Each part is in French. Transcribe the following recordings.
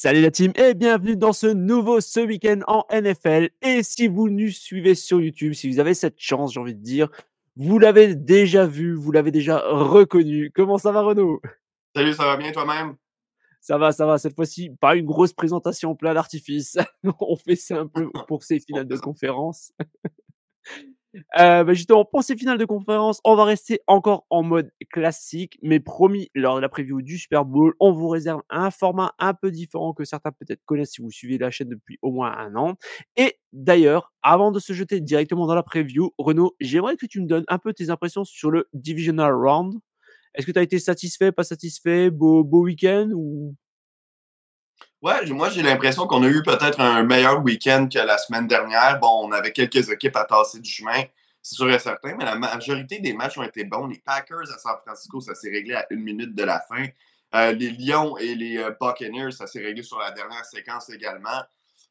Salut la team et bienvenue dans ce nouveau ce week-end en NFL. Et si vous nous suivez sur YouTube, si vous avez cette chance, j'ai envie de dire, vous l'avez déjà vu, vous l'avez déjà reconnu. Comment ça va Renaud? Salut, ça va bien toi-même? Ça va, ça va. Cette fois-ci, pas une grosse présentation plein d'artifice. On fait ça un peu pour ces finales de conférence. Euh, bah, justement, pour ces finales de conférence, on va rester encore en mode classique, mais promis, lors de la preview du Super Bowl, on vous réserve un format un peu différent que certains peut-être connaissent si vous suivez la chaîne depuis au moins un an. Et d'ailleurs, avant de se jeter directement dans la preview, Renaud, j'aimerais que tu me donnes un peu tes impressions sur le Divisional Round. Est-ce que tu as été satisfait, pas satisfait, beau, beau week-end ou Ouais, moi j'ai l'impression qu'on a eu peut-être un meilleur week-end que la semaine dernière. Bon, on avait quelques équipes à tasser du chemin, c'est sûr et certain, mais la majorité des matchs ont été bons. Les Packers à San Francisco, ça s'est réglé à une minute de la fin. Euh, les Lions et les euh, Buccaneers, ça s'est réglé sur la dernière séquence également.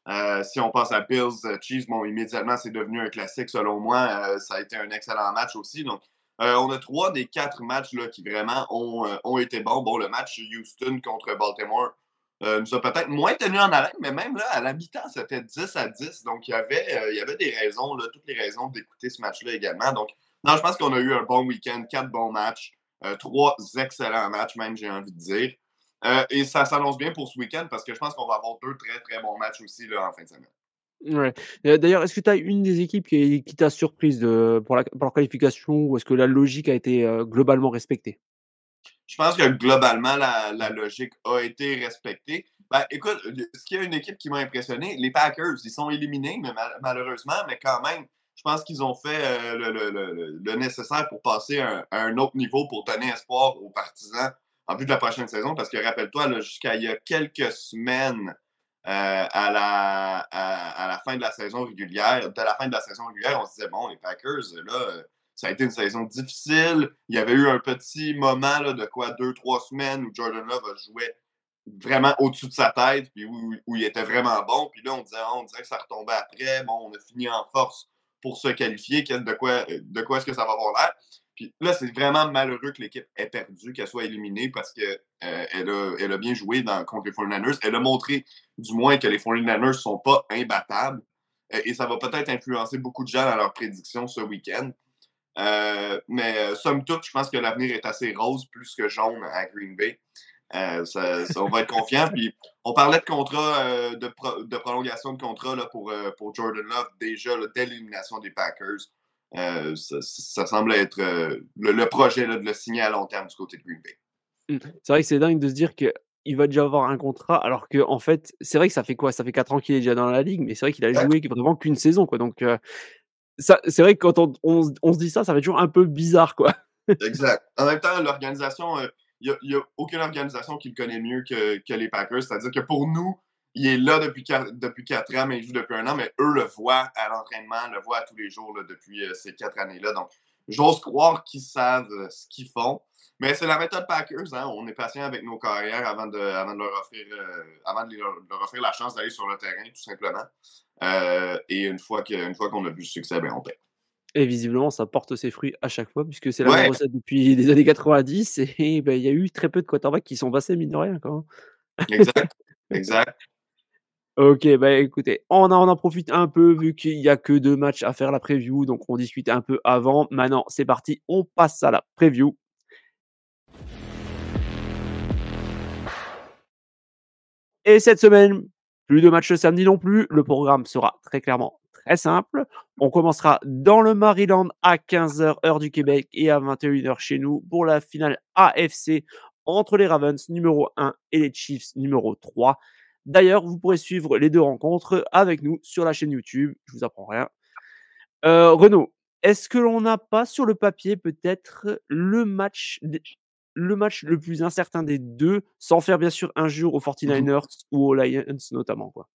Euh, si on passe à Bills, Chiefs, bon, immédiatement, c'est devenu un classique selon moi. ça a été un excellent match aussi. Donc, on a trois des quatre matchs là, qui vraiment ont, ont été bons. Bon, le match Houston contre Baltimore, euh, nous a peut-être moins tenu en haleine, mais même là, à la mi-temps, c'était 10 à 10. Donc, il y avait, euh, il y avait des raisons, toutes les raisons d'écouter ce match-là également. Donc, non, je pense qu'on a eu un bon week-end, quatre bons matchs, euh, trois excellents matchs, même, j'ai envie de dire. et ça s'annonce bien pour ce week-end parce que je pense qu'on va avoir deux très, très bons matchs aussi là, en fin de semaine. Ouais. D'ailleurs, est-ce que tu as une des équipes qui, t'a surprise pour, pour la qualification ou est-ce que la logique a été globalement respectée? Je pense que globalement, la, logique a été respectée. Ben, écoute, ce qu'il y a une équipe qui m'a impressionné, les Packers, ils sont éliminés, mais malheureusement, mais quand même, je pense qu'ils ont fait euh, le, nécessaire pour passer à un, autre niveau pour donner espoir aux partisans en vue de la prochaine saison. Parce que rappelle-toi, jusqu'à il y a quelques semaines euh, à, la, à, la fin de la saison régulière, de la fin de la saison régulière, on se disait, bon, les Packers, là, ça a été une saison difficile. Il y avait eu un petit moment là, de quoi, deux, trois semaines où Jordan Love joué vraiment au-dessus de sa tête, puis où, il était vraiment bon. Puis là, on, disait, on dirait que ça retombait après. Bon, on a fini en force pour se qualifier. De quoi, de quoi est-ce que ça va avoir l'air? Puis là, c'est vraiment malheureux que l'équipe ait perdu, qu'elle soit éliminée parce qu'elle euh, a, elle a bien joué dans, contre les 49ers. Elle a montré, du moins, que les 49ers ne sont pas imbattables. Euh, et ça va peut-être influencer beaucoup de gens dans leurs prédictions ce week-end. Euh, mais euh, somme toute, je pense que l'avenir est assez rose plus que jaune à Green Bay. Euh, ça, on va être confiant. Puis on parlait de contrat, de, prolongation de contrat là, pour, pour Jordan Love déjà dès l'élimination des Packers. Ça, semble être le, projet de le signer à long terme du côté de Green Bay. Mmh. C'est vrai que c'est dingue de se dire qu'il va déjà avoir un contrat, alors que en fait, c'est vrai que ça fait quoi? Ça fait 4 ans qu'il est déjà dans la ligue, mais c'est vrai qu'il a joué vraiment qu'une saison. Quoi. Donc, c'est vrai que quand on, se dit ça, ça fait toujours un peu bizarre, quoi. exact. En même temps, l'organisation, il euh, n'y a, aucune organisation qui le connaît mieux que, les Packers. C'est-à-dire que pour nous, il est là depuis depuis quatre ans, mais il joue depuis un an, mais eux le voient à l'entraînement, le voient tous les jours depuis euh, ces quatre années-là. Donc, j'ose croire qu'ils savent euh, ce qu'ils font. Mais c'est la méthode Packers. Hein. On est patient avec nos carrières avant de, avant de, leur, offrir, avant de leur offrir la chance d'aller sur le terrain, tout simplement. Euh, et une fois qu'on a vu le succès, ben, on paie. Et visiblement, ça porte ses fruits à chaque fois, puisque c'est la même recette depuis les années 90. Et ben, il y a eu très peu de quarterbacks qui sont passés, mine de rien. Quand exact. exact. Ok, bah écoutez, on en, profite un peu vu qu'il n'y a que deux matchs à faire la preview, donc on discute un peu avant. Maintenant, c'est parti, on passe à la preview. Et cette semaine, plus de matchs samedi non plus. Le programme sera très clairement très simple. On commencera dans le Maryland à 15h heure du Québec et à 21h chez nous pour la finale AFC entre les Ravens numéro 1 et les Chiefs numéro 3. D'ailleurs, vous pourrez suivre les deux rencontres avec nous sur la chaîne YouTube. Je vous apprends rien. Euh, Renaud, est-ce que l'on n'a pas sur le papier peut-être le match, le match le plus incertain des deux, sans faire bien sûr injure aux 49ers ou aux Lions notamment quoi?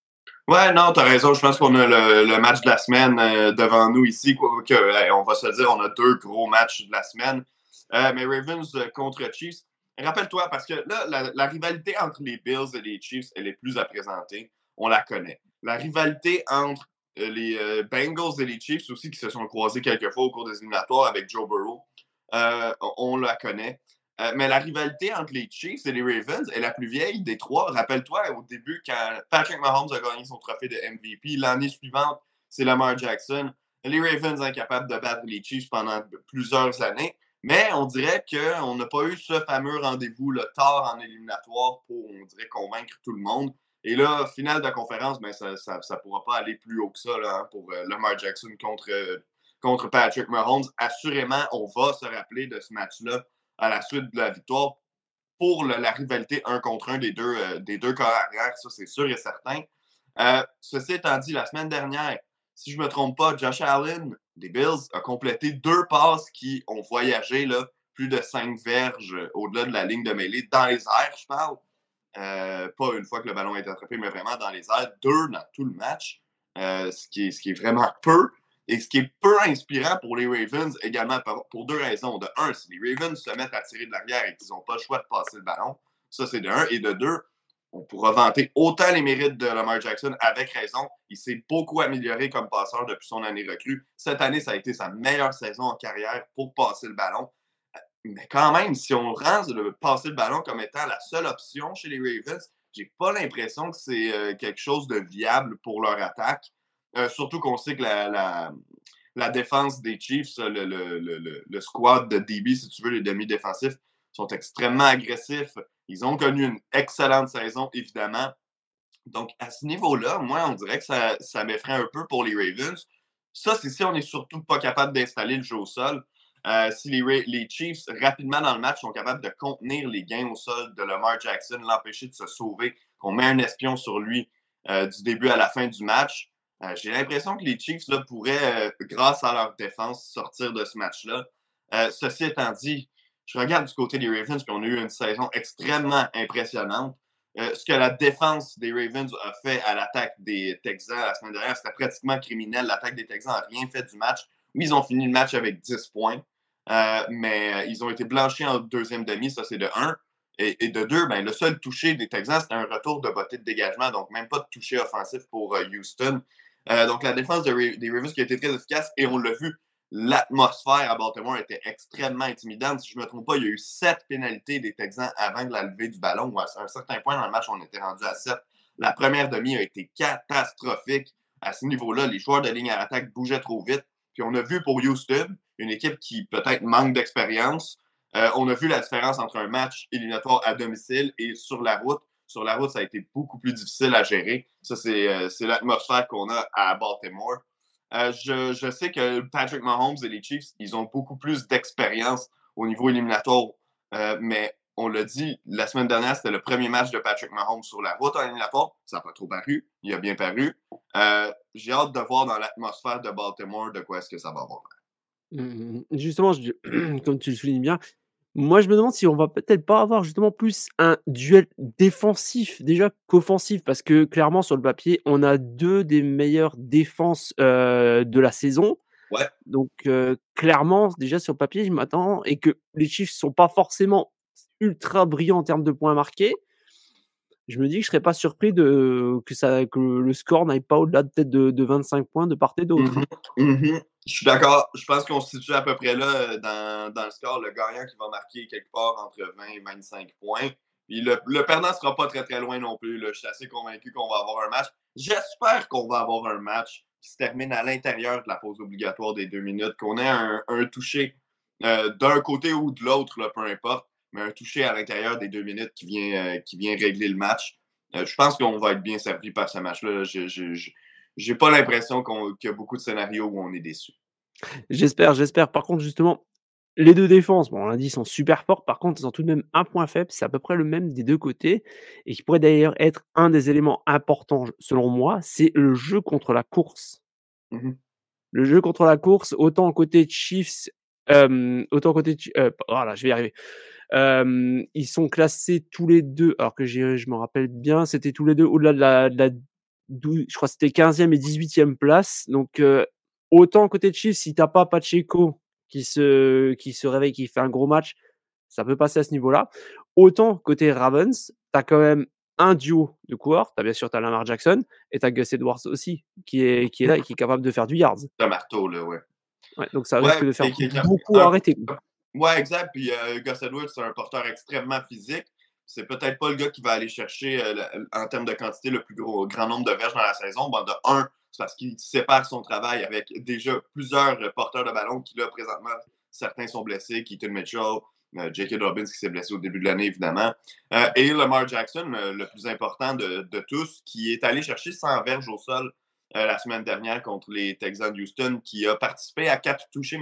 Ouais, non, t'as raison. Je pense qu'on a le, match de la semaine euh, devant nous ici. que, on va se dire, on a deux gros matchs de la semaine. Euh, mais Ravens contre Chiefs. Rappelle-toi, parce que là, la, rivalité entre les Bills et les Chiefs, elle est plus à présenter. On la connaît. La rivalité entre euh, les euh, Bengals et les Chiefs aussi, qui se sont croisés quelques fois au cours des éliminatoires avec Joe Burrow, euh, on la connaît. mais la rivalité entre les Chiefs et les Ravens est la plus vieille des trois. Rappelle-toi, au début, quand Patrick Mahomes a gagné son trophée de MVP, l'année suivante, c'est Lamar Jackson. Les Ravens incapables de battre les Chiefs pendant plusieurs années. Mais on dirait qu'on n'a pas eu ce fameux rendez-vous, le tard en éliminatoire, pour, on dirait, convaincre tout le monde. Et là, finale de conférence, ben, ça ne pourra pas aller plus haut que ça hein, pour euh, Lamar Jackson contre, euh, contre Patrick Mahomes. Assurément, on va se rappeler de ce match-là à la suite de la victoire pour la rivalité un contre un des deux, euh, des deux arrière, ça c'est sûr et certain. ceci étant dit, la semaine dernière, si je ne me trompe pas, Josh Allen des Bills a complété deux passes qui ont voyagé là, plus de cinq verges au-delà de la ligne de mêlée, dans les airs, je parle. Euh, pas une fois que le ballon est attrapé, mais vraiment dans les airs. Deux dans tout le match, euh, ce, qui est, ce qui est vraiment peu. Et ce qui est peu inspirant pour les Ravens également pour deux raisons. De un, si les Ravens se mettent à tirer de l'arrière et qu'ils n'ont pas le choix de passer le ballon, ça c'est de un. Et de deux, on pourra vanter autant les mérites de Lamar Jackson avec raison. Il s'est beaucoup amélioré comme passeur depuis son année recrue. Cette année, ça a été sa meilleure saison en carrière pour passer le ballon. Mais quand même, si on rend le passer le ballon comme étant la seule option chez les Ravens, j'ai pas l'impression que c'est euh, quelque chose de viable pour leur attaque. Euh, surtout qu'on sait que la, défense des Chiefs, le, le, le, squad de DB, si tu veux, les demi-défensifs, sont extrêmement agressifs. Ils ont connu une excellente saison, évidemment. Donc, à ce niveau-là, moi, on dirait que ça, ça m'effraie un peu pour les Ravens. Ça, c'est si on n'est surtout pas capable d'installer le jeu au sol. Euh, si les, les, Chiefs, rapidement dans le match, sont capables de contenir les gains au sol de Lamar Jackson, l'empêcher de se sauver, qu'on met un espion sur lui euh, du début à la fin du match, euh, j'ai l'impression que les Chiefs là, pourraient, grâce à leur défense, sortir de ce match-là. ceci étant dit, je regarde du côté des Ravens, puis on a eu une saison extrêmement impressionnante. ce que la défense des Ravens a fait à l'attaque des Texans la semaine dernière, c'était pratiquement criminel. L'attaque des Texans n'a rien fait du match. Oui, ils ont fini le match avec 10 points. Euh, mais euh, ils ont été blanchis en deuxième demi, ça c'est de 1. Et, de 2, ben, le seul touché des Texans, c'était un retour de beauté de dégagement, donc même pas de touché offensif pour euh, Houston. donc la défense des Ravens qui a été très efficace, et on l'a vu, l'atmosphère à Baltimore était extrêmement intimidante. Si je ne me trompe pas, il y a eu 7 pénalités des Texans avant de la levée du ballon, à un certain point dans le match, on était rendu à 7. La première demi a été catastrophique. À ce niveau-là, les joueurs de ligne à attaque bougeaient trop vite. Puis on a vu pour Houston, une équipe qui peut-être manque d'expérience. Euh, on a vu la différence entre un match éliminatoire à domicile et sur la route. Sur la route, ça a été beaucoup plus difficile à gérer. Ça, c'est euh, l'atmosphère qu'on a à Baltimore. Euh, je, je, sais que Patrick Mahomes et les Chiefs, ils ont beaucoup plus d'expérience au niveau éliminatoire. mais on l'a dit, la semaine dernière, c'était le premier match de Patrick Mahomes sur la route en éliminatoire. Ça n'a pas trop paru. Il a bien paru. J'ai hâte de voir dans l'atmosphère de Baltimore de quoi est-ce que ça va avoir. Mmh, justement, comme tu le soulignes bien, moi je me demande si on va peut-être pas avoir justement plus un duel défensif déjà qu'offensif, parce que clairement sur le papier, on a deux des meilleures défenses de la saison. Ouais. Donc clairement, déjà sur le papier, je m'attends et que les chiffres sont pas forcément ultra brillants en termes de points marqués. Je me dis que je serais pas surpris de que ça que le score n'aille pas au-delà peut-être de, 25 points de part et d'autre. Mmh mmh je suis d'accord. Je pense qu'on se situe à peu près là euh, dans, dans, le score. Le gagnant qui va marquer quelque part entre 20 et 25 points. Puis le, le perdant ne sera pas très très loin non plus. Là. Je suis assez convaincu qu'on va avoir un match. J'espère qu'on va avoir un match qui se termine à l'intérieur de la pause obligatoire des deux minutes, qu'on ait un, un touché euh, d'un côté ou de l'autre, peu importe, mais un touché à l'intérieur des deux minutes qui vient, euh, qui vient régler le match. je pense qu'on va être bien servi par ce match-là. Je n'ai pas l'impression qu'il y a beaucoup de scénarios où on est déçu. J'espère, j'espère. Par contre, justement, les deux défenses, bon, on l'a dit, sont super fortes. Par contre, ils ont tout de même un point faible. C'est à peu près le même des deux côtés. Et qui pourrait d'ailleurs être un des éléments importants, selon moi, c'est le jeu contre la course. Mmh le jeu contre la course, autant côté Chiefs, autant côté. voilà, je vais y arriver. ils sont classés tous les deux, alors que je me rappelle bien, c'était tous les deux au-delà de la, de la je crois que c'était 15e et 18e place. Donc, autant côté Chiefs, si t'as pas Pacheco qui se, qui se réveille, qui fait un gros match, ça peut passer à ce niveau-là. Autant côté Ravens, tu as quand même un duo de coureurs. Tu as bien sûr as Lamar Jackson et tu as Gus Edwards aussi, qui est, qui est là et qui est capable de faire du yards. un marteau, là, ouais. ouais. Donc ça risque de faire beaucoup arrêter. Ouais, exact. Puis euh, Gus Edwards, c'est un porteur extrêmement physique. C'est peut-être pas le gars qui va aller chercher, euh, en termes de quantité, le plus grand nombre de verges dans la saison. Bon, de un, c'est parce qu'il sépare son travail avec déjà plusieurs porteurs de ballon qui, là, présentement, certains sont blessés, Keaton Mitchell, euh, J.K. Dobbins qui s'est blessé au début de l'année, évidemment, euh, et Lamar Jackson, euh, le plus important de, tous, qui est allé chercher 100 verges au sol la semaine dernière contre les Texans de Houston, qui a participé à quatre touchés,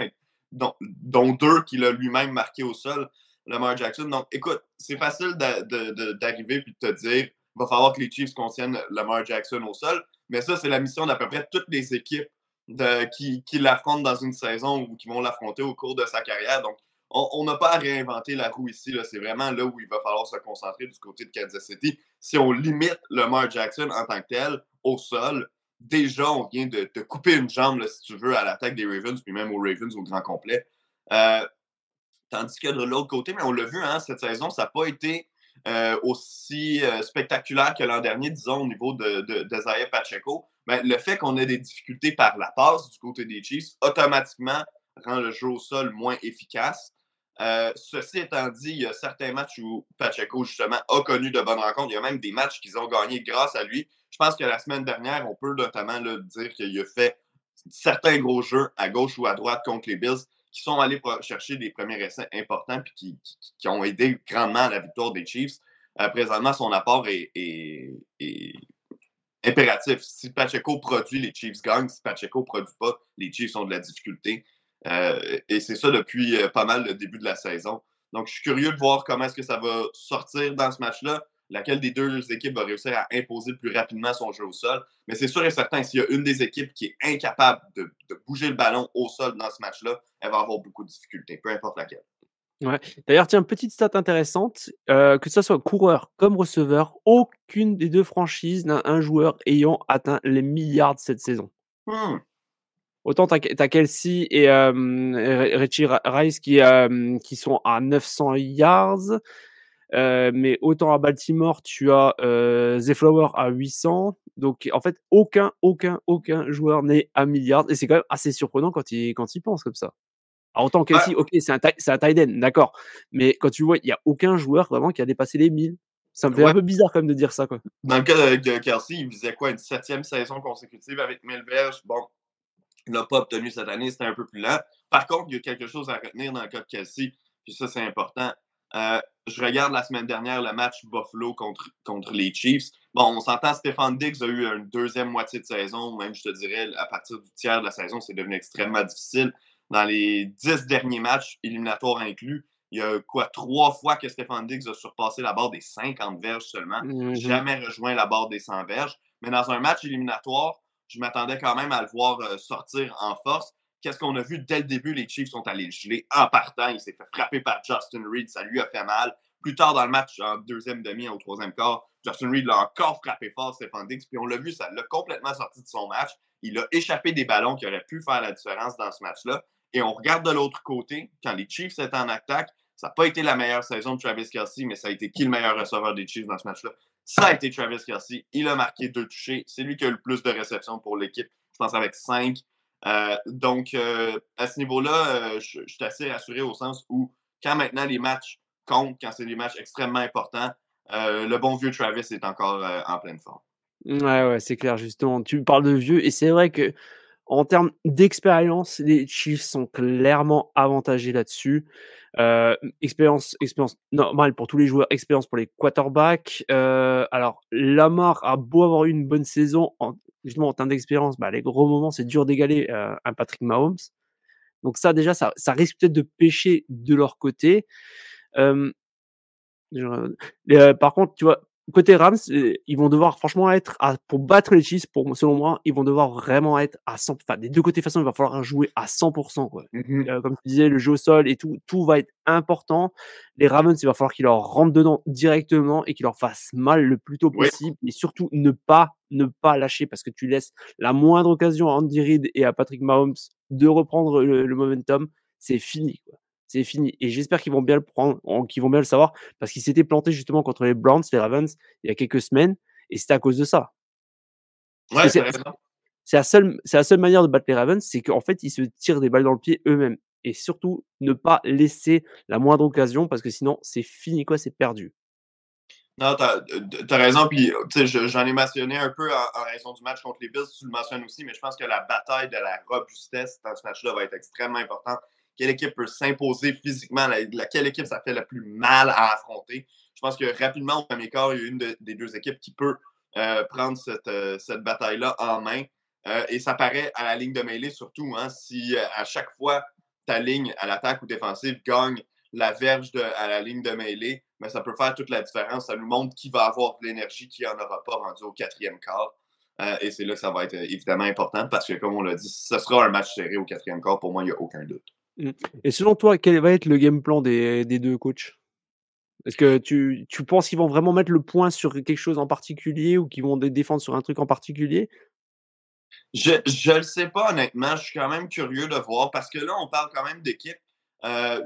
dont, deux qu'il a lui-même marqué au sol, Lamar Jackson. Donc, écoute, c'est facile d'arriver et de te dire il va falloir que les Chiefs contiennent Lamar Jackson au sol. Mais ça, c'est la mission d'à peu près toutes les équipes qui l'affrontent dans une saison ou qui vont l'affronter au cours de sa carrière. Donc, on n'a pas à réinventer la roue ici. C'est vraiment là où il va falloir se concentrer du côté de Kansas City. Si on limite Lamar Jackson en tant que tel au sol, déjà, on vient de, te couper une jambe, si tu veux, à l'attaque des Ravens, puis même aux Ravens au grand complet. Euh, tandis que de l'autre côté, mais on l'a vu, hein, cette saison, ça n'a pas été euh, aussi euh, spectaculaire que l'an dernier, disons, au niveau de, de, Pacheco, ben, le fait qu'on ait des difficultés par la passe du côté des Chiefs, automatiquement rend le jeu au sol moins efficace. Euh, ceci étant dit, il y a certains matchs où Pacheco, justement, a connu de bonnes rencontres. Il y a même des matchs qu'ils ont gagnés grâce à lui. Je pense que la semaine dernière, on peut notamment dire qu'il a fait certains gros jeux à gauche ou à droite contre les Bills qui sont allés chercher des premiers essais importants et qui, ont aidé grandement à la victoire des Chiefs. Euh, présentement, son apport est, impératif. Si Pacheco produit, les Chiefs gagnent. Si Pacheco ne produit pas, les Chiefs ont de la difficulté. Euh, et c'est ça depuis euh, pas mal le début de la saison. Donc, je suis curieux de voir comment est-ce que ça va sortir dans ce match-là laquelle des deux équipes va réussir à imposer plus rapidement son jeu au sol. Mais c'est sûr et certain, s'il y a une des équipes qui est incapable de, bouger le ballon au sol dans ce match-là, elle va avoir beaucoup de difficultés, peu importe laquelle. Ouais. D'ailleurs, tiens, petite stat intéressante, euh, que ce soit coureur comme receveur, aucune des deux franchises n'a un joueur ayant atteint les milliards cette saison. Hmm. Autant tu as, Kelsey et euh, Richie Rice qui, euh, qui sont à 900 yards, euh, mais autant à Baltimore, tu as euh, The Flower à 800. Donc, en fait, aucun, aucun, aucun joueur n'est à milliard. Et c'est quand même assez surprenant quand il, quand il pense comme ça. Alors, autant Kelsey, ok, c'est un, un tight end, d'accord. Mais quand tu vois, il n'y a aucun joueur vraiment qui a dépassé les 1000. Ça me fait un peu bizarre quand même de dire ça. Quoi. Dans le cas de Kelsey, il faisait quoi Une septième saison consécutive avec 1000 verges. Bon, il n'a pas obtenu cette année, c'était un peu plus lent. Par contre, il y a quelque chose à retenir dans le cas de Kelsey, puis ça, c'est important. Euh, je regarde la semaine dernière le match Buffalo contre, contre les Chiefs. Bon, on s'entend, Stéphane Diggs a eu une deuxième moitié de saison, même je te dirais, à partir du tiers de la saison, c'est devenu extrêmement difficile. Dans les dix derniers matchs, éliminatoires inclus, il y a quoi, trois fois que Stéphane Diggs a surpassé la barre des 50 verges seulement. Mm-hmm. Jamais rejoint la barre des 100 verges. Mais dans un match éliminatoire, je m'attendais quand même à le voir euh, sortir en force. Qu'est-ce qu'on a vu dès le début? Les Chiefs sont allés le geler en partant. Il s'est fait frapper par Justin Reed. Ça lui a fait mal. Plus tard dans le match, en deuxième demi, au troisième quart, Justin Reed l'a encore frappé fort, Stéphane Diggs. Puis on l'a vu, ça l'a complètement sorti de son match. Il a échappé des ballons qui auraient pu faire la différence dans ce match-là. Et on regarde de l'autre côté, quand les Chiefs étaient en attaque, ça n'a pas été la meilleure saison de Travis Kelsey, mais ça a été qui le meilleur receveur des Chiefs dans ce match-là? Ça a été Travis Kelsey. Il a marqué deux touchés. C'est lui qui a eu le plus de réceptions pour l'équipe, je pense avec cinq. Euh, donc, euh, à ce niveau-là, euh, je, suis assez rassuré au sens où, quand maintenant les matchs comptent, quand c'est des matchs extrêmement importants, le bon vieux Travis est encore en pleine forme. Ouais, ouais, c'est clair, justement. Tu parles de vieux, et c'est vrai que en termes d'expérience, les Chiefs sont clairement avantagés là-dessus. Expérience, expérience normale pour tous les joueurs, expérience pour les quarterbacks. Alors, Lamar a beau avoir eu une bonne saison, en, justement en termes d'expérience, bah, les gros moments, c'est dur d'égaler euh, un Patrick Mahomes. Donc ça, déjà, ça, ça risque peut-être de pêcher de leur côté. Euh, par contre, tu vois, côté Rams, ils vont devoir franchement être à, pour battre les Chiefs, pour selon moi, ils vont devoir vraiment être à 100. Enfin, des deux côtés, de façon, il va falloir jouer à 100%. Quoi. Mmh euh, comme tu disais, le jeu au sol et tout, tout va être important. Les Ravens, il va falloir qu'ils leur rentrent dedans directement et qu'ils leur fassent mal le plus tôt possible. Et surtout, ne pas, ne pas lâcher parce que tu laisses la moindre occasion à Andy Reid et à Patrick Mahomes de reprendre le, le momentum. C'est fini. Quoi c'est fini. Et j'espère qu'ils vont bien le prendre, qu'ils vont bien le savoir, parce qu'ils s'étaient plantés justement contre les Browns, les Ravens, il y a quelques semaines, et c'était à cause de ça. Ouais, c'est la seule, c'est la seule manière de battre les Ravens, c'est qu'en fait ils se tirent des balles dans le pied eux-mêmes. Et surtout, ne pas laisser la moindre occasion, parce que sinon c'est fini quoi, c'est perdu. Non, t'as as raison. Puis, j'en ai mentionné un peu en, raison du match contre les Bills, tu le mentionnes aussi, mais je pense que la bataille de la robustesse dans ce match-là va être extrêmement importante quelle équipe peut s'imposer physiquement, laquelle équipe ça fait le plus mal à affronter. Je pense que rapidement, au premier quart, il y a une des deux équipes qui peut euh, prendre cette, euh, cette bataille-là en main. Euh, et ça paraît à la ligne de mêlée surtout. Hein, si à chaque fois ta ligne à l'attaque ou défensive gagne la verge de, à la ligne de mêlée, mais ben, ça peut faire toute la différence. Ça nous montre qui va avoir de l'énergie, qui n'en aura pas rendu au quatrième quart. et c'est là que ça va être évidemment important parce que, comme on l'a dit, ce sera un match serré au quatrième quart. Pour moi, il n'y a aucun doute. Mmh. Et selon toi, quel va être le game plan des, des deux coachs? Est-ce que tu, tu penses qu'ils vont vraiment mettre le point sur quelque chose en particulier ou qu'ils vont défendre sur un truc en particulier? Je ne le sais pas, honnêtement. Je suis quand même curieux de voir parce que là, on parle quand même d'équipe. Euh,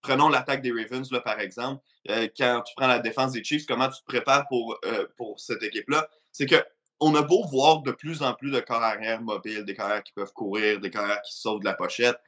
prenons l'attaque des Ravens, là, par exemple. Euh, quand tu prends la défense des Chiefs, comment tu te prépares pour, euh, pour cette équipe-là? C'est que on a beau voir de plus en plus de corps arrière mobiles, des carrières qui peuvent courir, des carrières qui sautent de la pochette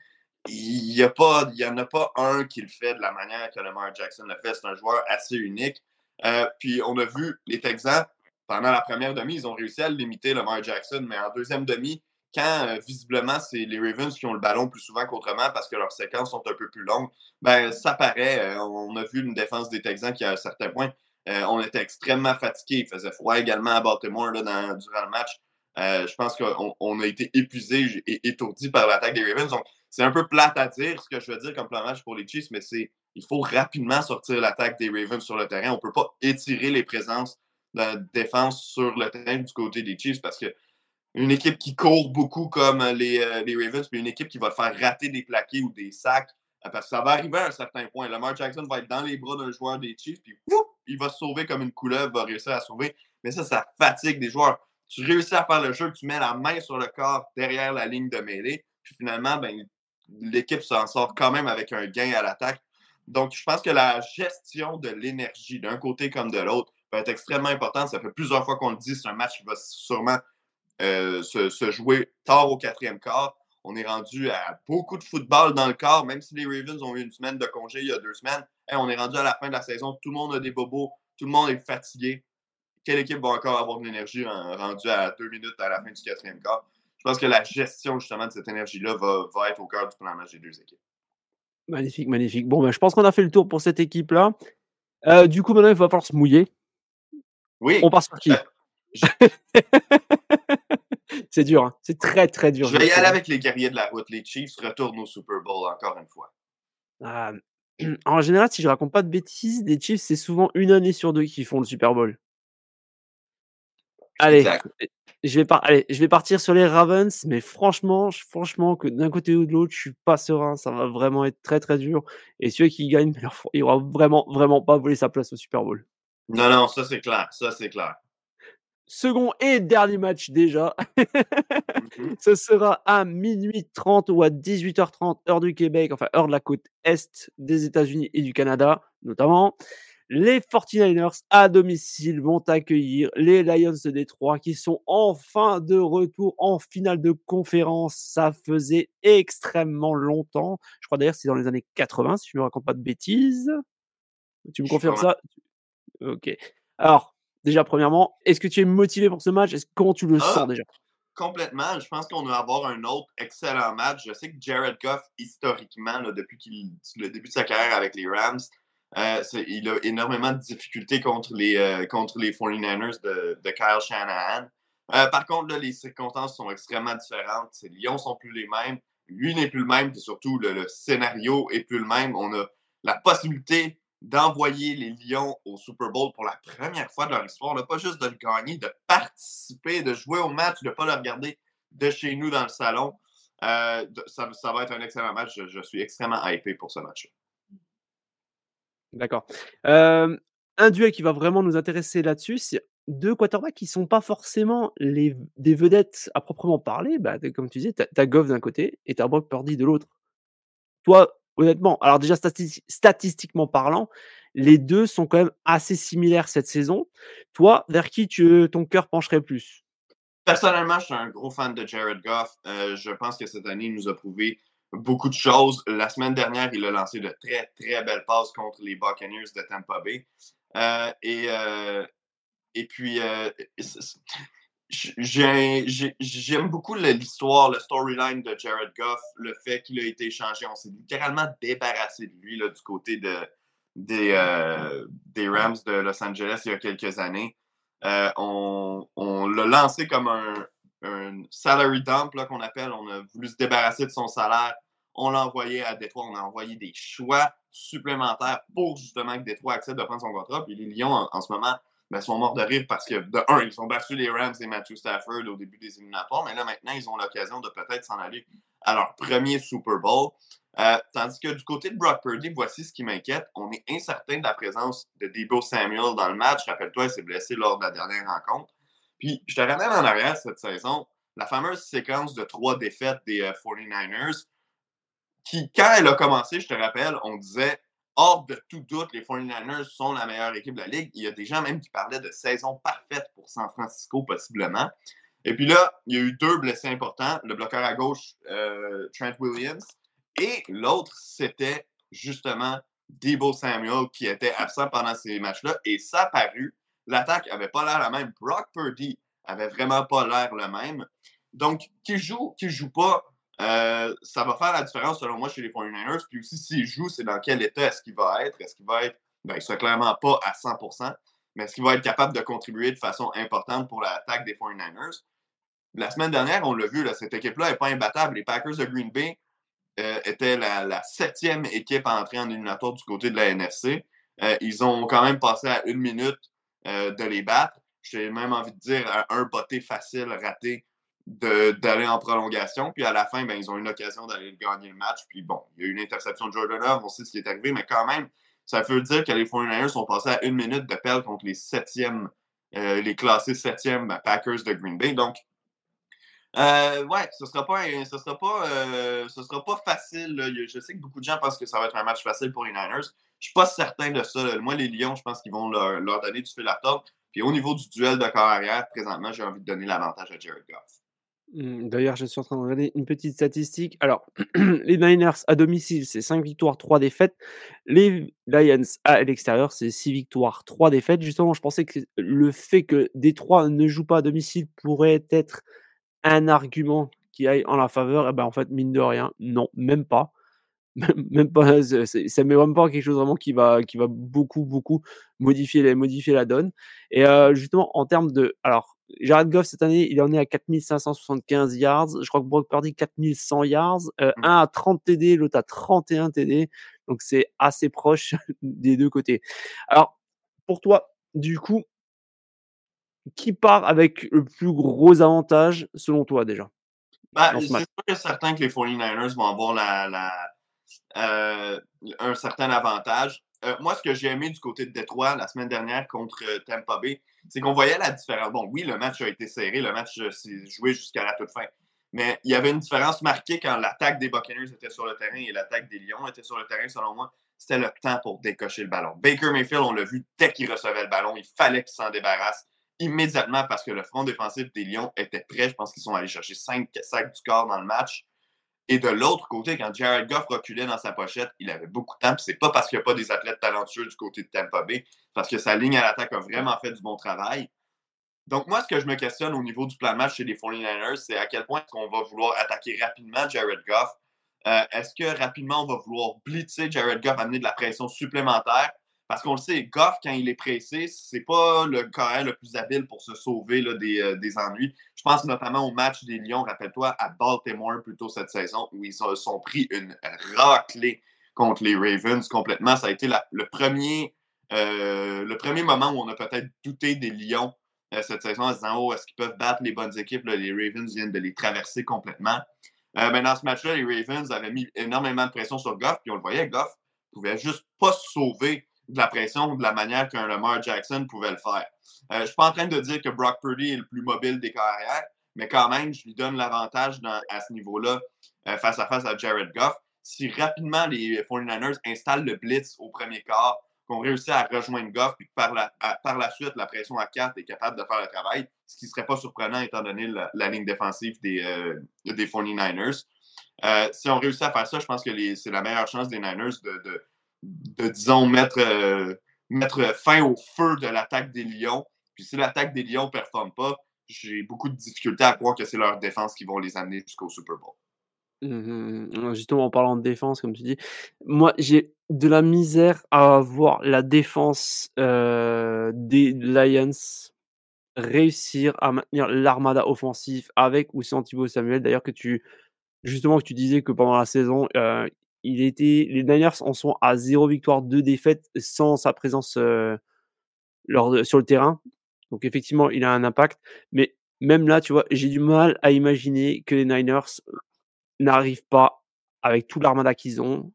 il n'y en a pas un qui le fait de la manière que Lamar Jackson le fait. C'est un joueur assez unique. Euh, puis on a vu les Texans, pendant la première demi, ils ont réussi à limiter Lamar Jackson, mais en deuxième demi, quand euh, visiblement c'est les Ravens qui ont le ballon plus souvent qu'autrement parce que leurs séquences sont un peu plus longues, ben ça paraît. Euh, on a vu une défense des Texans qui, à un certain point, on était extrêmement fatigué. Il faisait froid également à Baltimore là, durant le match. je pense qu'on a été épuisé et étourdi par l'attaque des Ravens. C'est un peu plate à dire ce que je veux dire comme plan match pour les Chiefs, mais c'est il faut rapidement sortir l'attaque des Ravens sur le terrain. On ne peut pas étirer les présences de défense sur le terrain du côté des Chiefs parce que une équipe qui court beaucoup comme les, euh, les Ravens, mais une équipe qui va faire rater des plaqués ou des sacs, euh, parce que ça va arriver à un certain point. Lamar Jackson va être dans les bras d'un joueur des Chiefs, puis il va se sauver comme une couleuvre, va réussir à sauver. Mais ça, ça fatigue des joueurs. Tu réussis à faire le jeu, tu mets la main sur le corps derrière la ligne de mêlée, puis finalement, ben, l'équipe s'en sort quand même avec un gain à l'attaque. Donc, je pense que la gestion de l'énergie d'un côté comme de l'autre va être extrêmement importante. Ça fait plusieurs fois qu'on le dit, c'est un match qui va sûrement euh, se, jouer tard au quatrième quart. On est rendu à beaucoup de football dans le quart, même si les Ravens ont eu une semaine de congé il y a deux semaines. on est rendu à la fin de la saison, tout le monde a des bobos, tout le monde est fatigué. Quelle équipe va encore avoir de l'énergie rendue à deux minutes à la fin du quatrième quart? Je pense que la gestion justement de cette énergie-là va, va, être au cœur du plan match des deux équipes. Magnifique, magnifique. Bon, ben, je pense qu'on a fait le tour pour cette équipe-là. Euh, du coup, maintenant, il va falloir se mouiller. Oui. On part sur qui? Euh, C'est dur, hein. c'est très très dur. Je vais y aller avec les guerriers de la route. Les Chiefs retournent au Super Bowl encore une fois. Euh, en général, si je raconte pas de bêtises, les Chiefs, c'est souvent une année sur deux qui font le Super Bowl. Allez, je vais, Allez, je vais partir sur les Ravens, mais franchement, franchement, que d'un côté ou de l'autre, je suis pas serein. Ça va vraiment être très très dur. Et celui qui gagne, il aura vraiment vraiment pas volé sa place au Super Bowl. Non, non, ça c'est clair, ça c'est clair. Second et dernier match déjà. Mhm. Ce sera à minuit 30 ou à 18h30 heure du Québec, enfin heure de la côte est des États-Unis et du Canada notamment. Les 49ers à domicile vont accueillir les Lions de Détroit qui sont enfin de retour en finale de conférence. Ça faisait extrêmement longtemps. Je crois d'ailleurs que c'est dans les années 80, si je ne me raconte pas de bêtises. Tu me confirmes ça? Ok. Alors, déjà, premièrement, est-ce que tu es motivé pour ce match? Comment tu le ah! sens déjà? complètement. Je pense qu'on va avoir un autre excellent match. Je sais que Jared Goff, historiquement, depuis le début de sa carrière avec les Rams, euh, il a énormément de difficultés contre les, euh, contre les 49ers de, Kyle Shanahan. Euh, par contre, les circonstances sont extrêmement différentes. Les Lions sont plus les mêmes. Lui n'est plus le même. Et surtout, le, scénario est plus le même. On a la possibilité d'envoyer les Lions au Super Bowl pour la première fois de leur histoire. Pas juste de le gagner, de participer, de jouer au match, de ne pas le regarder de chez nous dans le salon. ça, va être un excellent match. Je, je suis extrêmement hypé pour ce match-là. D'accord. un duel qui va vraiment nous intéresser là-dessus, c'est deux quarterbacks qui sont pas forcément des vedettes à proprement parler. Bah, comme tu disais, tu as Goff d'un côté et tu as Brock Purdy de l'autre. Toi, honnêtement, alors déjà statistiquement parlant, les deux sont quand même assez similaires cette saison. Toi, vers qui ton cœur pencherait plus? Personnellement, je suis un gros fan de Jared Goff. je pense que cette année, il nous a prouvé beaucoup de choses. La semaine dernière, il a lancé de très, très belles passes contre les Buccaneers de Tampa Bay. Euh, et, euh, et puis, euh, j'aime beaucoup l'histoire, le storyline de Jared Goff, le fait qu'il a été échangé. On s'est littéralement débarrassé de lui là, du côté de, des, des Rams de Los Angeles il y a quelques années. on, on l'a lancé comme un, un salary dump qu'on appelle. On a voulu se débarrasser de son salaire. On l'a envoyé à Détroit. On a envoyé des choix supplémentaires pour justement que Détroit accepte de prendre son contrat. Puis les Lions, en, ce moment, ben, sont morts de rire parce que, de un, ils ont battu les Rams et Matthew Stafford au début des éliminatoires. Mais là, maintenant, ils ont l'occasion de peut-être s'en aller à leur premier Super Bowl. Euh, tandis que du côté de Brock Purdy, voici ce qui m'inquiète. On est incertain de la présence de Debo Samuel dans le match. Rappelle-toi, il s'est blessé lors de la dernière rencontre. Puis, je te ramène en arrière cette saison, la fameuse séquence de trois défaites des 49ers, euh, qui, quand elle a commencé, je te rappelle, on disait, hors de tout doute, les 49ers sont la meilleure équipe de la Ligue. Il y a des gens même qui parlaient de saison parfaite pour San Francisco, possiblement. Et puis là, il y a eu deux blessés importants. Le bloqueur à gauche, euh, Trent Williams, et l'autre, c'était justement Debo Samuel, qui était absent pendant ces matchs-là. Et ça a paru L'attaque avait pas l'air la même. Brock Purdy avait vraiment pas l'air le même. Donc, qui joue, qui joue pas, euh, ça va faire la différence selon moi chez les 49ers. Puis aussi, s'il joue, c'est dans quel état est-ce qu'il va être? Est-ce qu'il va être, ben, il sera clairement pas à 100%, mais est-ce qu'il va être capable de contribuer de façon importante pour l'attaque des 49ers? La semaine dernière, on l'a vu, cette équipe-là n'est pas imbattable. Les Packers de Green Bay euh, étaient la, septième équipe à entrer en éliminatoire du côté de la NFC. Euh, ils ont quand même passé à une minute de les battre. J'ai même envie de dire un botté facile raté d'aller en prolongation. Puis à la fin, ben, ils ont une occasion d'aller gagner le match. Puis bon, il y a eu une interception de Jordan Love, on sait ce qui est arrivé, mais quand même, ça veut dire que les 49ers sont passés à une minute de pelle contre les septièmes, euh, les classés septièmes ben, Packers de Green Bay. Donc, euh, ouais, ce sera pas, ce sera pas, ce sera pas facile. Je sais que beaucoup de gens pensent que ça va être un match facile pour les Niners. Je suis pas certain de ça. Moi, les Lions, je pense qu'ils vont leur, donner du fil à tordre. Puis au niveau du duel de corps arrière, présentement, j'ai envie de donner l'avantage à Jared Goff. Mmh, d'ailleurs, je suis en train de regarder une petite statistique. Alors, les Niners à domicile, c'est 5 victoires, 3 défaites. Les Lions à l'extérieur, c'est 6 victoires, 3 défaites. Justement, je pensais que le fait que Détroit ne joue pas à domicile pourrait être un argument qui aille en la faveur. Et eh ben, en fait, mine de rien, non, même pas. Même pas, ça met vraiment pas quelque chose vraiment qui va, qui va beaucoup, beaucoup modifier, modifier la donne. Et justement, en termes de. Alors, Jared Goff, cette année, il en est à 4575 yards. Je crois que Brock Purdy, 4100 yards. Mmh. un à 30 TD, l'autre à 31 TD. Donc, c'est assez proche des deux côtés. Alors, pour toi, du coup, qui part avec le plus gros avantage, selon toi, déjà bah, C'est sûr que certain que les 49ers vont avoir la euh, un certain avantage. Euh, moi, ce que j'ai aimé du côté de Détroit la semaine dernière contre euh, Tampa Bay, c'est qu'on voyait la différence. Bon, oui, le match a été serré, le match s'est joué jusqu'à la toute fin. Mais il y avait une différence marquée quand l'attaque des Buccaneers était sur le terrain et l'attaque des Lions était sur le terrain, selon moi. C'était le temps pour décocher le ballon. Baker Mayfield, on l'a vu dès qu'il recevait le ballon, il fallait qu'il s'en débarrasse immédiatement parce que le front défensif des Lions était prêt. Je pense qu'ils sont allés chercher cinq sacs du corps dans le match. Et de l'autre côté, quand Jared Goff reculait dans sa pochette, il avait beaucoup de temps. c'est pas parce qu'il n'y a pas des athlètes talentueux du côté de Tampa Bay, parce que sa ligne à l'attaque a vraiment fait du bon travail. Donc, moi, ce que je me questionne au niveau du plan de match chez les 49ers, c'est à quel point est-ce qu'on va vouloir attaquer rapidement Jared Goff? Euh, est-ce que rapidement, on va vouloir blitzer Jared Goff, amener de la pression supplémentaire? Parce qu'on le sait, Goff, quand il est pressé, c'est pas le carré le plus habile pour se sauver des, euh, des, ennuis. Je pense notamment au match des Lions, rappelle-toi, à Baltimore plus tôt cette saison, où ils se sont pris une raclée contre les Ravens complètement. Ça a été le, premier, euh, le premier moment où on a peut-être douté des Lions euh, cette saison en se disant Oh, est-ce qu'ils peuvent battre les bonnes équipes Les Ravens viennent de les traverser complètement. Euh, mais dans ce match-là, les Ravens avaient mis énormément de pression sur Goff, puis on le voyait, Goff pouvait juste pas se sauver de la pression de la manière qu'un Lamar Jackson pouvait le faire. je ne suis pas en train de dire que Brock Purdy est le plus mobile des carrières, mais quand même, je lui donne l'avantage à ce niveau-là face à face à Jared Goff si rapidement les 49ers installent le blitz au premier quart, qu'on réussit à rejoindre Goff, puis que par la, par la suite, la pression à 4 est capable de faire le travail, ce qui ne serait pas surprenant étant donné la, ligne défensive des, euh, des 49ers. Euh, si on réussit à faire ça, je pense que c'est la meilleure chance des Niners de, disons, mettre, euh, mettre fin au feu de l'attaque des Lions. Puis si l'attaque des Lions ne performe pas, j'ai beaucoup de difficultés à croire que c'est leur défense qui vont les amener jusqu'au Super Bowl. Mmh justement, en parlant de défense, comme tu dis, moi, j'ai de la misère à voir la défense, des Lions réussir à maintenir l'armada offensif avec ou sans Thibaut Samuel. D'ailleurs que tu justement, que tu disais que pendant la saison, il était les Niners en sont à 0 victoire, 2 défaites sans sa présence, lors sur le terrain. Donc effectivement, il a un impact, mais même là, tu vois, j'ai du mal à imaginer que les Niners n'arrivent pas, avec tout l'armada qu'ils ont,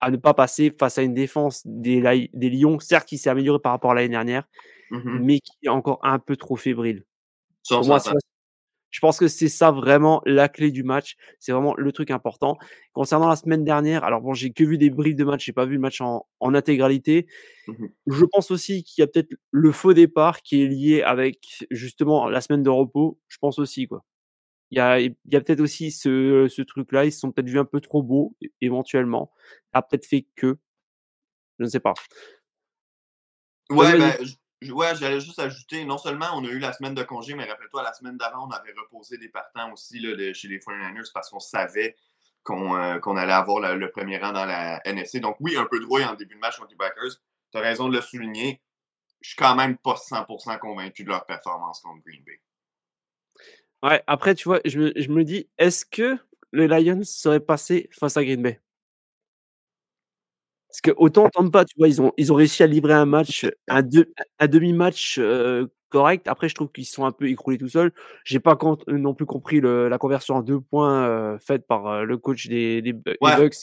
à ne pas passer face à une défense des, des Lions, certes qui s'est améliorée par rapport à l'année dernière, mmh mais qui est encore un peu trop fébrile. moi, je pense que c'est ça vraiment la clé du match. C'est vraiment le truc important. Concernant la semaine dernière, alors bon, j'ai que vu des briefs de match, j'ai pas vu le match en, intégralité. Mmh je pense aussi qu'il y a peut-être le faux départ qui est lié avec justement la semaine de repos. Je pense aussi quoi. Il y a, y a peut-être aussi ce, ce truc-là. Ils se sont peut-être vus un peu trop beaux, éventuellement. A peut-être fait que. Je ne sais pas. Ouais, ben, ouais, j'allais juste ajouter, non seulement on a eu la semaine de congé, mais rappelle-toi, la semaine d'avant, on avait reposé des partants aussi là, chez les 49ers parce qu'on savait qu'on euh, allait avoir le premier rang dans la NSC. Donc oui, un peu de rouille en début de match contre les Packers. Tu as raison de le souligner. Je suis quand même pas 100% convaincu de leur performance contre Green Bay. Ouais, après, tu vois, je me, je me dis, est-ce que les Lions seraient passés face à Green Bay? Parce que autant pas, tu vois, ils ont, ils ont réussi à livrer un match, un, un demi-match correct. Après, je trouve qu'ils sont un peu écroulés tout seuls. J'ai pas non plus compris le, la conversion en deux points faite par le coach des, des, Bucks.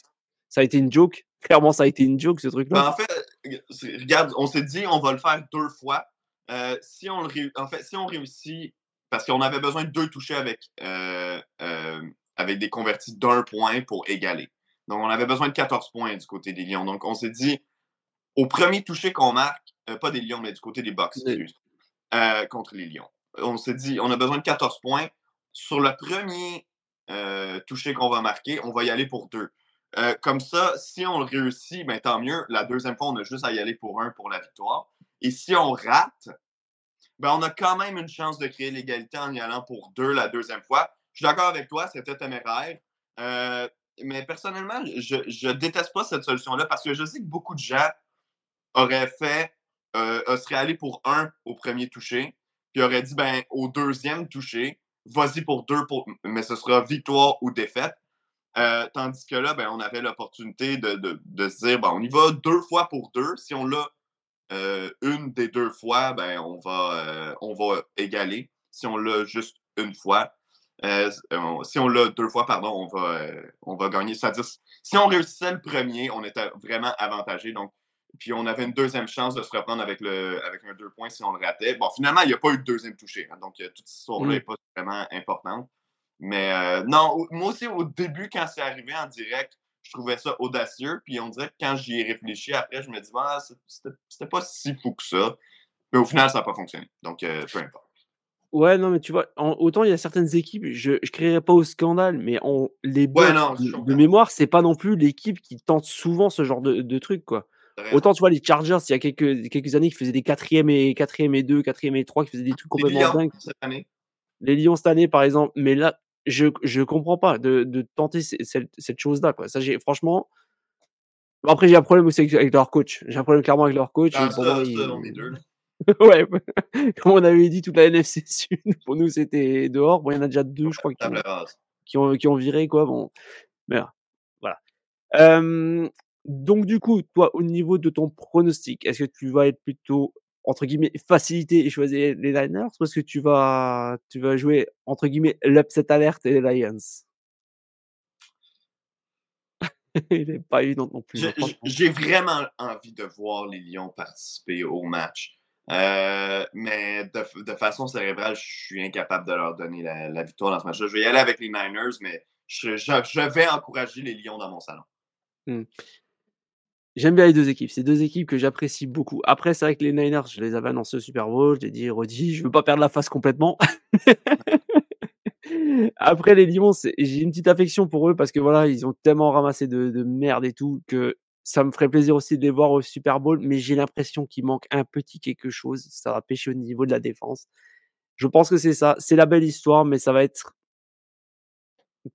Ça a été une joke. Clairement, ça a été une joke, ce truc-là. Ben, en fait, regarde, on s'est dit, on va le faire deux fois. si, on le, en fait, si on réussit parce qu'on avait besoin de deux touchés avec, euh, euh, avec des convertis d'un point pour égaler. Donc, on avait besoin de 14 points du côté des Lions. Donc, on s'est dit, au premier touché qu'on marque, euh, pas des Lions, mais du côté des Bucks, contre les Lions, on s'est dit, on a besoin de 14 points. Sur le premier touché qu'on va marquer, on va y aller pour deux. comme ça, si on le réussit, ben, tant mieux. La deuxième fois, on a juste à y aller pour un pour la victoire. Et si on rate, ben, on a quand même une chance de créer l'égalité en y allant pour deux la deuxième fois. Je suis d'accord avec toi, c'était téméraire. Euh, mais personnellement, je ne déteste pas cette solution-là parce que je sais que beaucoup de gens auraient fait, euh, seraient allés pour un au premier toucher, puis auraient dit, ben, au deuxième toucher, vas-y pour deux, pour... mais ce sera victoire ou défaite. Euh, tandis que là, ben, on avait l'opportunité de, se dire, ben, on y va deux fois pour deux. Si on l'a euh, une des deux fois, ben, on, va, euh, on va égaler. Si on l'a juste une fois, euh, si on l'a deux fois, pardon, on va, on va gagner. C'est-à-dire, si on réussissait le premier, on était vraiment avantagé. Donc, puis on avait une deuxième chance de se reprendre avec, le, avec un deux points si on le ratait. Bon, finalement, il n'y a pas eu de deuxième touché. Hein, donc, toute cette histoire-là n'est mmh. pas vraiment importante. Mais non, moi aussi, au début, quand c'est arrivé en direct, je trouvais ça audacieux. Puis on dirait que quand j'y ai réfléchi après, je me dis, ah, c'était pas si fou que ça. Mais au final, ça n'a pas fonctionné. Donc, euh, peu importe. Ouais, non, mais tu vois, autant il y a certaines équipes, je ne crierais pas au scandale, mais on, les Bucks, de, mémoire, c'est pas non plus l'équipe qui tente souvent ce genre de, de truc, quoi. Autant, tu vois, les Chargers, il y a quelques, quelques années, qui faisaient des 4e et, 4e et 2, 4e et 3, qui faisaient des trucs complètement les Lions, dingues. cette année. Les Lions cette année, par exemple. Mais là, je je comprends pas de, de tenter cette, cette chose-là. Quoi. Ça, j'ai franchement. Après, j'ai un problème aussi avec, avec leur coach. J'ai un problème clairement avec leur coach. Ah, et pour ça, moi, ça, il- ouais, comme on avait dit, toute la NFC Sud, pour nous, c'était dehors. Bon, il y en a déjà deux, je crois, qui ont, qui ont, qui ont viré, quoi. Bon, mais voilà. Euh, donc, du coup, toi, au niveau de ton pronostic, est-ce que tu vas être plutôt, entre guillemets, facilité et choisir les Niners ou est-ce que tu vas, tu vas jouer, entre guillemets, l'upset alerte et les Lions? Il n'est pas évident non plus. J'ai- hein. J'ai vraiment envie de voir les Lions participer au match. Euh, mais de, façon cérébrale, je suis incapable de leur donner la, victoire dans ce match-là. Je vais y aller avec les Niners, mais je, je- je vais encourager les Lions dans mon salon. J'aime bien les deux équipes. C'est deux équipes que j'apprécie beaucoup. Après, c'est vrai que les Niners, je les avais annoncés au Super Bowl. J'ai dit, redit, je veux pas perdre la face complètement. Après, les Lions, j'ai une petite affection pour eux parce que voilà, ils ont tellement ramassé de merde et tout que ça me ferait plaisir aussi de les voir au Super Bowl. Mais j'ai l'impression qu'il manque un petit quelque chose. Ça va pêcher au niveau de la défense. Je pense que c'est ça. C'est la belle histoire, mais ça va être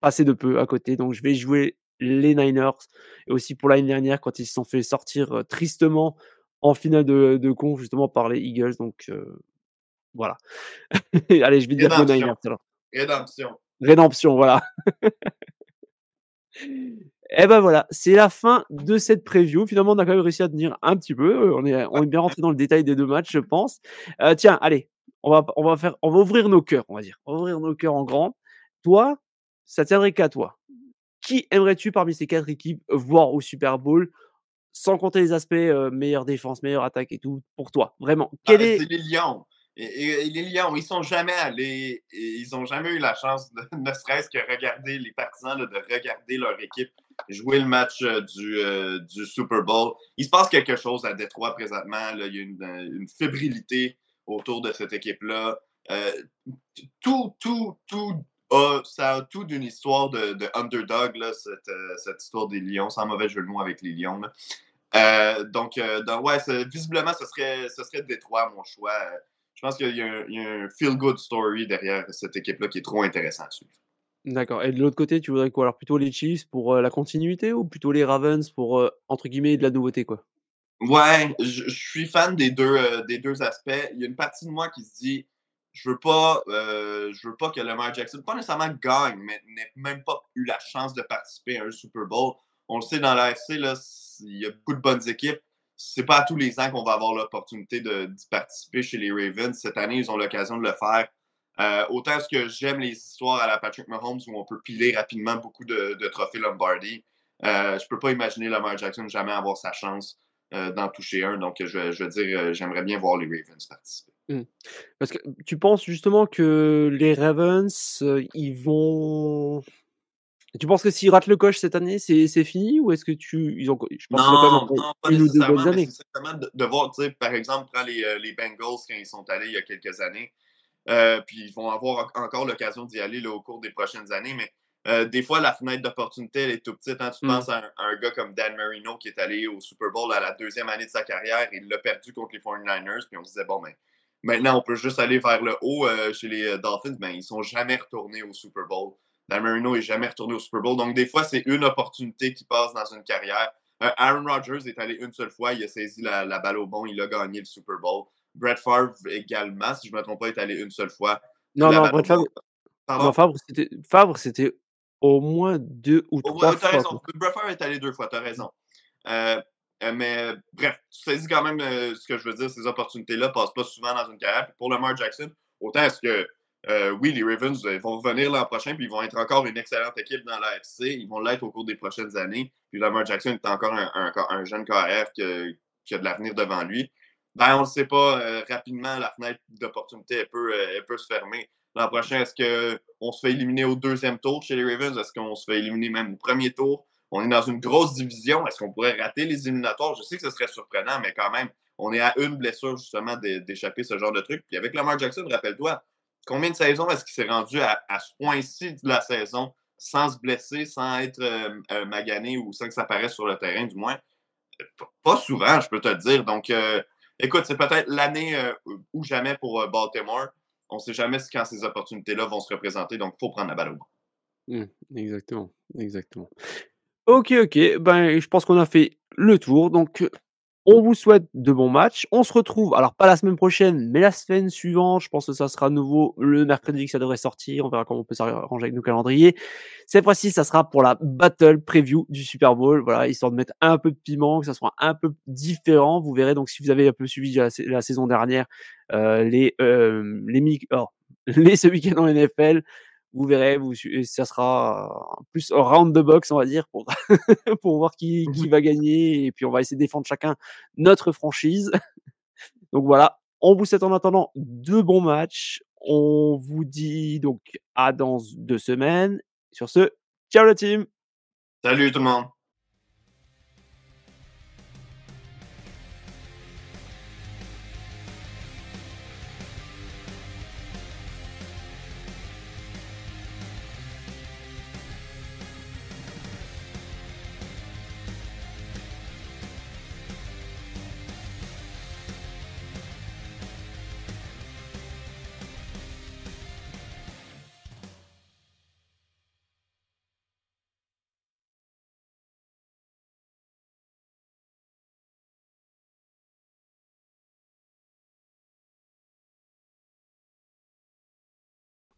passé de peu à côté. Donc, je vais jouer les Niners. Et aussi pour l'année dernière, quand ils se sont fait sortir euh, tristement en finale de, de conf, justement, par les Eagles. Donc, euh, voilà. Allez, je vais dire les. Niners. alors. Rédemption. Rédemption, voilà. Et ben voilà, c'est la fin de cette preview. Finalement, on a quand même réussi à tenir un petit peu. On est, on est bien rentré dans le détail des deux matchs, je pense. Euh, tiens, allez, on va, on va faire, on va ouvrir nos cœurs, on va dire. On va ouvrir nos cœurs en grand. Toi, ça tiendrait qu'à toi. Qui aimerais-tu parmi ces quatre équipes voir au Super Bowl, sans compter les aspects euh, meilleure défense, meilleure attaque et tout, pour toi, vraiment? Quel Ah, est C'est les Lions. Et, les Lions, ils sont jamais allés, ils n'ont jamais eu la chance, de, ne serait-ce que regarder les partisans, de regarder leur équipe jouer le match euh, du, euh, du Super Bowl. Il se passe quelque chose à Détroit présentement. là. Il y a une, euh, une fébrilité autour de cette équipe-là. Tout, tout, tout, a- ça a tout d'une histoire de, de underdog, là, cette, cette histoire des Lions, sans mauvais jeu de mots avec les Lions. donc, donc, ouais, visiblement, ce serait, ce serait Détroit, mon choix. Je pense qu'il y a un, il y a un feel-good story derrière cette équipe-là qui est trop intéressant à suivre. D'accord. Et de l'autre côté, tu voudrais quoi? Alors plutôt les Chiefs pour euh, la continuité ou plutôt les Ravens pour euh, entre guillemets de la nouveauté quoi? Ouais, je, je suis fan des deux, euh, des deux aspects. Il y a une partie de moi qui se dit je veux pas, je veux pas que Lamar Jackson, pas nécessairement gagne, mais n'ait même pas eu la chance de participer à un Super Bowl. On le sait dans l'AFC, il y a beaucoup de bonnes équipes. C'est pas à tous les ans qu'on va avoir l'opportunité d'y participer chez les Ravens. Cette année, ils ont l'occasion de le faire. Euh, autant est-ce que j'aime les histoires à la Patrick Mahomes où on peut piler rapidement beaucoup de, trophées Lombardi. Euh, je peux pas imaginer Lamar Jackson jamais avoir sa chance euh, d'en toucher un. Donc, je, veux dire, euh, j'aimerais bien voir les Ravens participer. Parce que tu penses justement que les Ravens, ils vont. Tu penses que s'ils ratent le coche cette année, c'est c'est fini ou est-ce que tu ils ont je pense qu'ils ont Non, non, pas une ou deux nécessairement, bonnes années. de, de voir, tu sais, par exemple, prends les, euh, les Bengals quand ils sont allés il y a quelques années. Euh, puis ils vont avoir en- encore l'occasion d'y aller là, au cours des prochaines années. Mais euh, des fois, la fenêtre d'opportunité, elle est tout petite. hein. Tu Mm. penses à un, à un gars comme Dan Marino qui est allé au Super Bowl à la deuxième année de sa carrière. Il l'a perdu contre les 49ers. Puis on se disait, bon, ben, maintenant, on peut juste aller vers le haut euh, chez les Dolphins. Mais ils ne sont jamais retournés au Super Bowl. Dan Marino n'est jamais retourné au Super Bowl. Donc, des fois, c'est une opportunité qui passe dans une carrière. Euh, Aaron Rodgers est allé une seule fois. Il a saisi la, la balle au bon. Il a gagné le Super Bowl. Brett Favre également, si je ne me trompe pas, est allé une seule fois. Non, non, Brett Favre, non, Favre, c'était au moins deux ou trois t'as fois. raison. Brett Favre est allé deux fois, t'as raison. Euh, euh, mais bref, tu saisis quand même euh, ce que je veux dire. Ces opportunités-là passent pas souvent dans une carrière. Puis pour Lamar Jackson, autant est-ce que, euh, oui, les Ravens euh, vont revenir l'an prochain, puis ils vont être encore une excellente équipe dans l'AFC. Ils vont l'être au cours des prochaines années. Puis Lamar Jackson est encore un, un- un jeune carrière qui, a- de l'avenir devant lui. Ben, on ne sait pas. euh, rapidement, la fenêtre d'opportunité, elle peut, peut se fermer. L'an prochain, est-ce qu'on se fait éliminer au deuxième tour chez les Ravens? Est-ce qu'on se fait éliminer même au premier tour? On est dans une grosse division. Est-ce qu'on pourrait rater les éliminatoires? Je sais que ce serait surprenant, mais quand même, on est à une blessure justement d'é- d'échapper ce genre de truc. Puis avec Lamar Jackson, rappelle-toi, combien de saisons est-ce qu'il s'est rendu à, ce point-ci de la saison sans se blesser, sans être euh, euh, magané ou sans que ça paraisse sur le terrain, du moins? Pas souvent, je peux te dire. Donc, euh, écoute, c'est peut-être l'année ou jamais pour Baltimore. On ne sait jamais quand ces opportunités-là vont se représenter, donc il faut prendre la balle au bon. Mmh, exactement, exactement. OK, OK, ben, je pense qu'on a fait le tour. Donc, on vous souhaite de bons matchs. On se retrouve, alors pas la semaine prochaine, mais la semaine suivante. Je pense que ça sera nouveau le mercredi que ça devrait sortir. On verra comment on peut s'arranger avec nos calendriers. Cette fois-ci, ça sera pour la battle preview du Super Bowl. Voilà, histoire de mettre un peu de piment, que ça soit un peu différent. Vous verrez donc si vous avez un peu suivi la, saison dernière, euh, les, euh, les, oh, les ce week-end en NFL vous verrez, vous, ça sera plus un round the box, on va dire, pour, pour voir qui, qui va gagner. Et puis, on va essayer de défendre chacun notre franchise. Donc voilà, on vous souhaite en attendant deux bons matchs. On vous dit donc à dans deux semaines. Sur ce, ciao la team. Salut tout le monde.